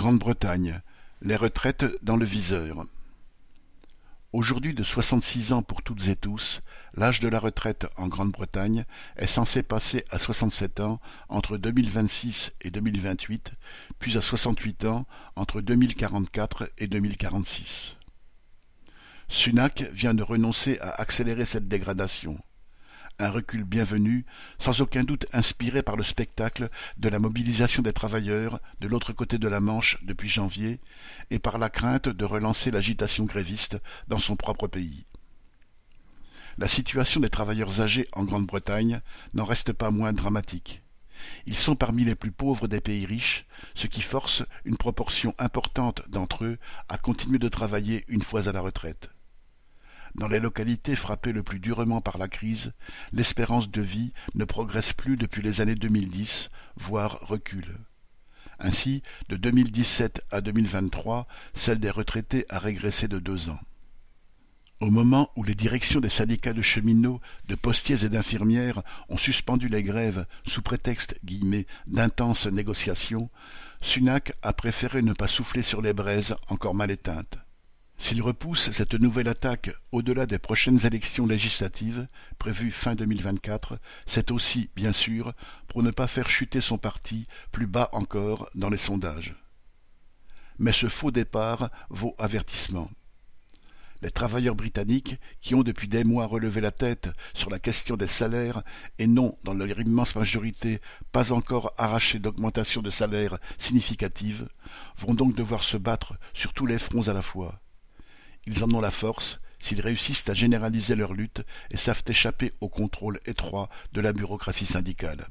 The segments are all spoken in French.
Grande-Bretagne, les retraites dans le viseur. Aujourd'hui de soixante-six ans pour toutes et tous, l'âge de la retraite en Grande-Bretagne est censé passer à soixante-sept ans entre deux mille vingt-six et deux mille vingt-huit, puis à soixante-huit ans entre deux mille quarante-quatre et deux mille quarante-six. Sunak vient de renoncer à accélérer cette dégradation un recul bienvenu, sans aucun doute inspiré par le spectacle de la mobilisation des travailleurs de l'autre côté de la Manche depuis janvier, et par la crainte de relancer l'agitation gréviste dans son propre pays. La situation des travailleurs âgés en Grande-Bretagne n'en reste pas moins dramatique. Ils sont parmi les plus pauvres des pays riches, ce qui force une proportion importante d'entre eux à continuer de travailler une fois à la retraite. Dans les localités frappées le plus durement par la crise, l'espérance de vie ne progresse plus depuis les années 2010, voire recule. Ainsi, de 2017 à 2023, celle des retraités a régressé de deux ans. Au moment où les directions des syndicats de cheminots, de postiers et d'infirmières ont suspendu les grèves sous prétexte d'intenses négociations, Sunak a préféré ne pas souffler sur les braises encore mal éteintes. S'il repousse cette nouvelle attaque au-delà des prochaines élections législatives, prévues fin 2024, c'est aussi, bien sûr, pour ne pas faire chuter son parti plus bas encore dans les sondages. Mais ce faux départ vaut avertissement. Les travailleurs britanniques, qui ont depuis des mois relevé la tête sur la question des salaires et n'ont, dans leur immense majorité, pas encore arraché d'augmentation de salaire significative, vont donc devoir se battre sur tous les fronts à la fois. Ils en ont la force s'ils réussissent à généraliser leur lutte et savent échapper au contrôle étroit de la bureaucratie syndicale.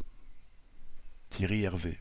Thierry Hervé